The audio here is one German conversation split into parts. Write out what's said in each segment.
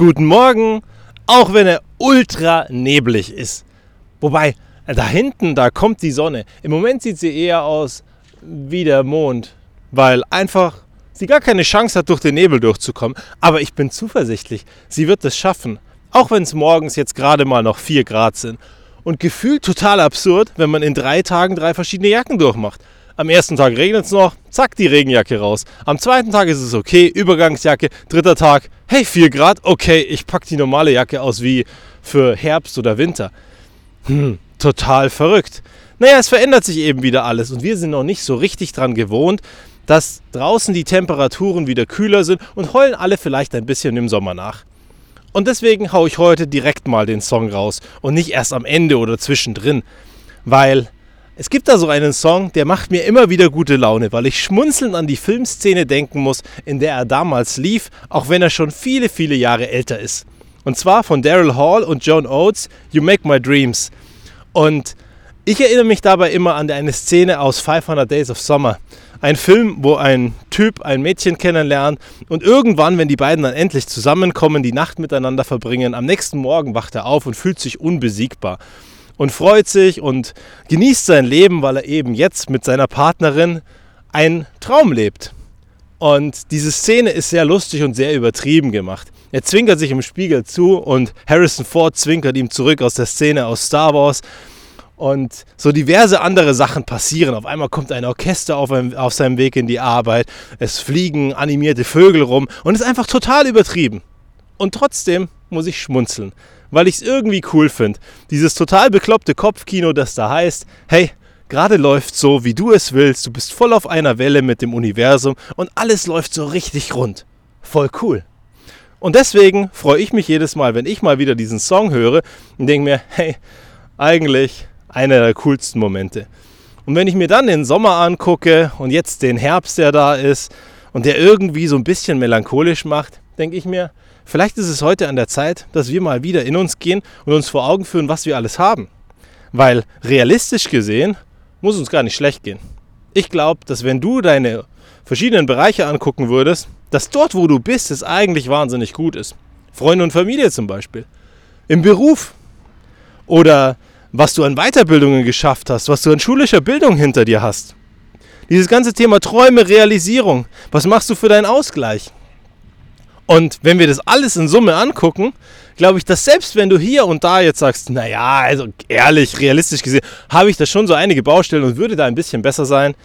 Guten Morgen, auch wenn er ultra neblig ist. Wobei, da hinten, da kommt die Sonne. Im Moment sieht sie eher aus wie der Mond, weil einfach sie gar keine Chance hat, durch den Nebel durchzukommen. Aber ich bin zuversichtlich, sie wird es schaffen. Auch wenn es morgens jetzt gerade mal noch 4 Grad sind. Und gefühlt total absurd, wenn man in drei Tagen drei verschiedene Jacken durchmacht. Am ersten Tag regnet es noch, zack, die Regenjacke raus. Am zweiten Tag ist es okay, Übergangsjacke. Dritter Tag, hey, 4 Grad, okay, ich packe die normale Jacke aus wie für Herbst oder Winter. Hm, total verrückt. Naja, es verändert sich eben wieder alles und wir sind noch nicht so richtig dran gewohnt, dass draußen die Temperaturen wieder kühler sind und heulen alle vielleicht ein bisschen im Sommer nach. Und deswegen haue ich heute direkt mal den Song raus und nicht erst am Ende oder zwischendrin, weil es gibt da so einen Song, der macht mir immer wieder gute Laune, weil ich schmunzelnd an die Filmszene denken muss, in der er damals lief, auch wenn er schon viele, viele Jahre älter ist. Und zwar von Daryl Hall und Joan Oates, You Make My Dreams. Und ich erinnere mich dabei immer an eine Szene aus 500 Days of Summer. Ein Film, wo ein Typ ein Mädchen kennenlernt und irgendwann, wenn die beiden dann endlich zusammenkommen, die Nacht miteinander verbringen, am nächsten Morgen wacht er auf und fühlt sich unbesiegbar und freut sich und genießt sein Leben, weil er eben jetzt mit seiner Partnerin einen Traum lebt. Und diese Szene ist sehr lustig und sehr übertrieben gemacht. Er zwinkert sich im Spiegel zu und Harrison Ford zwinkert ihm zurück aus der Szene aus Star Wars. Und so diverse andere Sachen passieren. Auf einmal kommt ein Orchester auf, einem, auf seinem Weg in die Arbeit. Es fliegen animierte Vögel rum und es ist einfach total übertrieben. Und trotzdem muss ich schmunzeln, weil ich es irgendwie cool finde. Dieses total bekloppte Kopfkino, das da heißt, hey, gerade läuft so, wie du es willst, du bist voll auf einer Welle mit dem Universum und alles läuft so richtig rund. Voll cool. Und deswegen freue ich mich jedes Mal, wenn ich mal wieder diesen Song höre und denke mir, hey, eigentlich einer der coolsten Momente. Und wenn ich mir dann den Sommer angucke und jetzt den Herbst, der da ist und der irgendwie so ein bisschen melancholisch macht, denke ich mir, Vielleicht ist es heute an der Zeit, dass wir mal wieder in uns gehen und uns vor Augen führen, was wir alles haben. Weil realistisch gesehen muss uns gar nicht schlecht gehen. Ich glaube, dass wenn du deine verschiedenen Bereiche angucken würdest, dass dort, wo du bist, es eigentlich wahnsinnig gut ist. Freunde und Familie zum Beispiel. Im Beruf. Oder was du an Weiterbildungen geschafft hast, was du an schulischer Bildung hinter dir hast. Dieses ganze Thema Träume, Realisierung. Was machst du für deinen Ausgleich? Und wenn wir das alles in Summe angucken, glaube ich, dass selbst wenn du hier und da jetzt sagst, naja, also ehrlich, realistisch gesehen, habe ich da schon so einige Baustellen und würde da ein bisschen besser sein,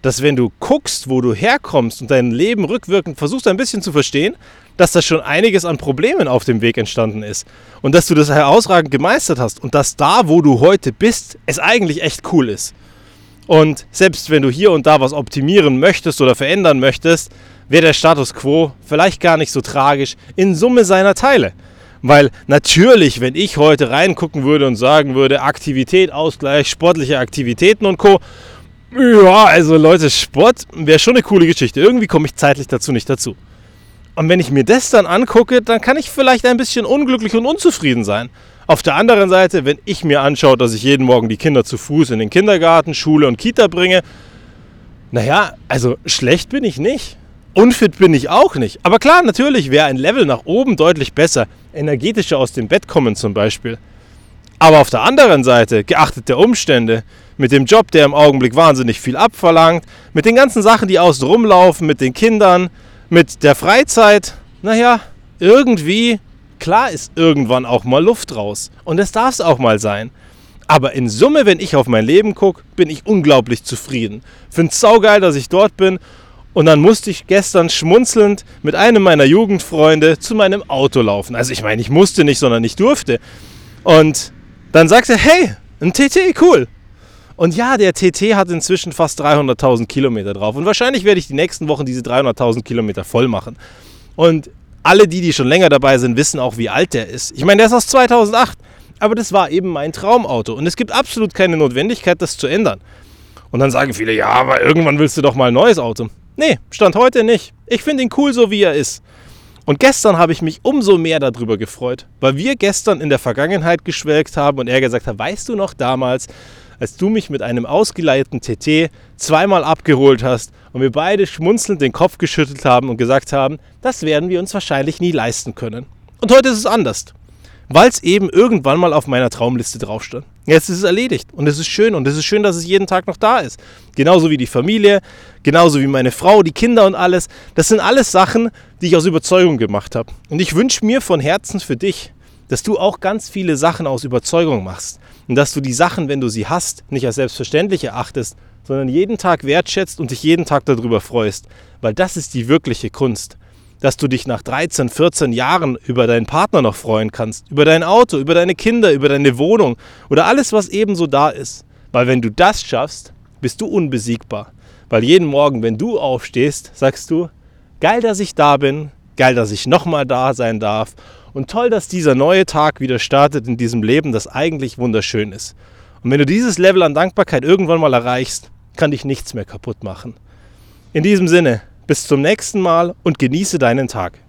dass wenn du guckst, wo du herkommst und dein Leben rückwirkend versuchst ein bisschen zu verstehen, dass da schon einiges an Problemen auf dem Weg entstanden ist und dass du das herausragend gemeistert hast und dass da, wo du heute bist, es eigentlich echt cool ist. Und selbst wenn du hier und da was optimieren möchtest oder verändern möchtest, wäre der Status quo vielleicht gar nicht so tragisch in Summe seiner Teile. Weil natürlich, wenn ich heute reingucken würde und sagen würde, Aktivität, Ausgleich, sportliche Aktivitäten und Co. Ja, also Leute, Sport wäre schon eine coole Geschichte. Irgendwie komme ich zeitlich dazu nicht dazu. Und wenn ich mir das dann angucke, dann kann ich vielleicht ein bisschen unglücklich und unzufrieden sein. Auf der anderen Seite, wenn ich mir anschaue, dass ich jeden Morgen die Kinder zu Fuß in den Kindergarten, Schule und Kita bringe, naja, also schlecht bin ich nicht. Unfit bin ich auch nicht. Aber klar, natürlich wäre ein Level nach oben deutlich besser. Energetischer aus dem Bett kommen zum Beispiel. Aber auf der anderen Seite, geachtet der Umstände, mit dem Job, der im Augenblick wahnsinnig viel abverlangt, mit den ganzen Sachen, die außen rumlaufen, mit den Kindern, mit der Freizeit, naja, irgendwie, klar ist irgendwann auch mal Luft raus. Und es darf es auch mal sein. Aber in Summe, wenn ich auf mein Leben gucke, bin ich unglaublich zufrieden. Finde es saugeil, dass ich dort bin und dann musste ich gestern schmunzelnd mit einem meiner Jugendfreunde zu meinem Auto laufen. Also ich meine, ich musste nicht, sondern ich durfte. Und dann sagte er, hey, ein TT, cool. Und ja, der TT hat inzwischen fast 300.000 Kilometer drauf. Und wahrscheinlich werde ich die nächsten Wochen diese 300.000 Kilometer voll machen. Und alle die, die schon länger dabei sind, wissen auch, wie alt der ist. Ich meine, der ist aus 2008. Aber das war eben mein Traumauto. Und es gibt absolut keine Notwendigkeit, das zu ändern. Und dann sagen viele, ja, aber irgendwann willst du doch mal ein neues Auto. Nee, stand heute nicht. Ich finde ihn cool, so wie er ist. Und gestern habe ich mich umso mehr darüber gefreut, weil wir gestern in der Vergangenheit geschwelgt haben und er gesagt hat, weißt du noch damals, als du mich mit einem ausgeleiteten TT zweimal abgeholt hast und wir beide schmunzelnd den Kopf geschüttelt haben und gesagt haben, das werden wir uns wahrscheinlich nie leisten können. Und heute ist es anders. Weil es eben irgendwann mal auf meiner Traumliste drauf stand. Jetzt ist es erledigt und es ist schön und es ist schön, dass es jeden Tag noch da ist. Genauso wie die Familie, genauso wie meine Frau, die Kinder und alles. Das sind alles Sachen, die ich aus Überzeugung gemacht habe. Und ich wünsche mir von Herzen für dich, dass du auch ganz viele Sachen aus Überzeugung machst. Und dass du die Sachen, wenn du sie hast, nicht als selbstverständlich erachtest, sondern jeden Tag wertschätzt und dich jeden Tag darüber freust. Weil das ist die wirkliche Kunst dass du dich nach 13, 14 Jahren über deinen Partner noch freuen kannst, über dein Auto, über deine Kinder, über deine Wohnung oder alles, was ebenso da ist. Weil wenn du das schaffst, bist du unbesiegbar. Weil jeden Morgen, wenn du aufstehst, sagst du, geil, dass ich da bin, geil, dass ich nochmal da sein darf und toll, dass dieser neue Tag wieder startet in diesem Leben, das eigentlich wunderschön ist. Und wenn du dieses Level an Dankbarkeit irgendwann mal erreichst, kann dich nichts mehr kaputt machen. In diesem Sinne, bis zum nächsten Mal und genieße deinen Tag.